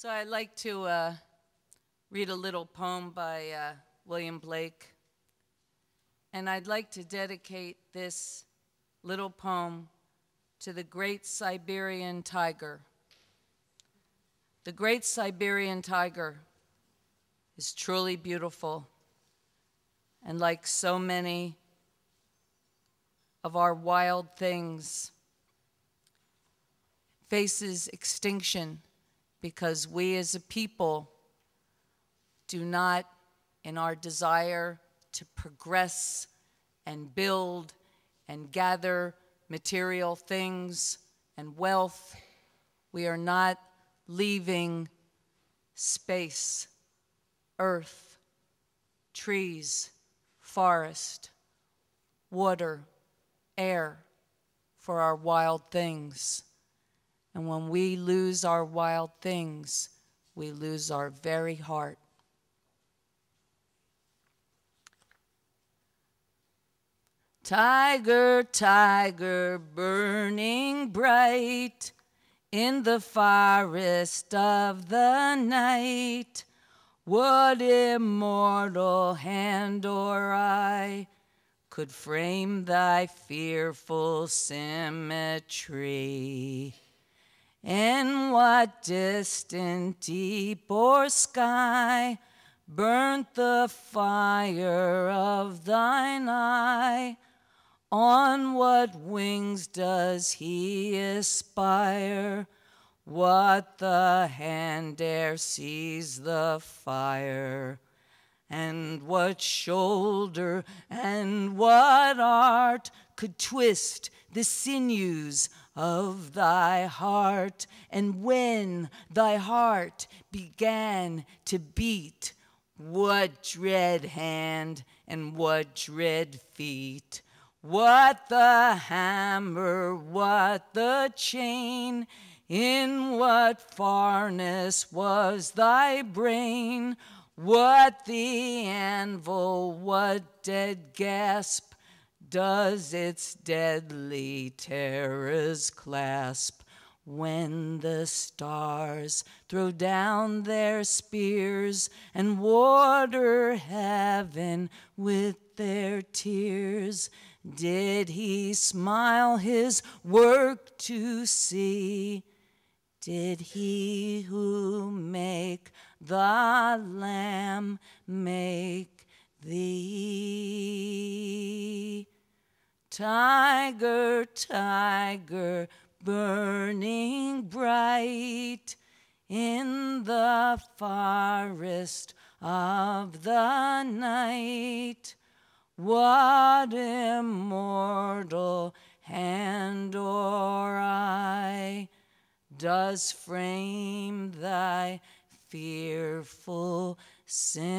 So I'd like to uh, read a little poem by uh, William Blake. And I'd like to dedicate this little poem to the great Siberian tiger. The great Siberian tiger is truly beautiful. And like so many of our wild things, faces extinction because we as a people do not, in our desire to progress and build and gather material things and wealth, we are not leaving space, earth, trees, forest, water, air for our wild things. And when we lose our wild things, we lose our very heart. Tiger, tiger, burning bright in the forest of the night, what immortal hand or eye could frame thy fearful symmetry? In what distant deep or sky burnt the fire of thine eye? On what wings does he aspire? What the hand dare seize the fire? And what shoulder and what art could twist the sinews of thy heart? And when thy heart began to beat, what dread hand and what dread feet? What the hammer, what the chain, in what farness was thy brain? What the anvil, what dead gasp does its deadly terrors clasp? When the stars throw down their spears and water heaven with their tears, did he smile his work to see? Did he who make the Lamb make thee? Tiger, tiger, burning bright in the forest of the night what immortal hand or eye does frame thy fearful symmetry?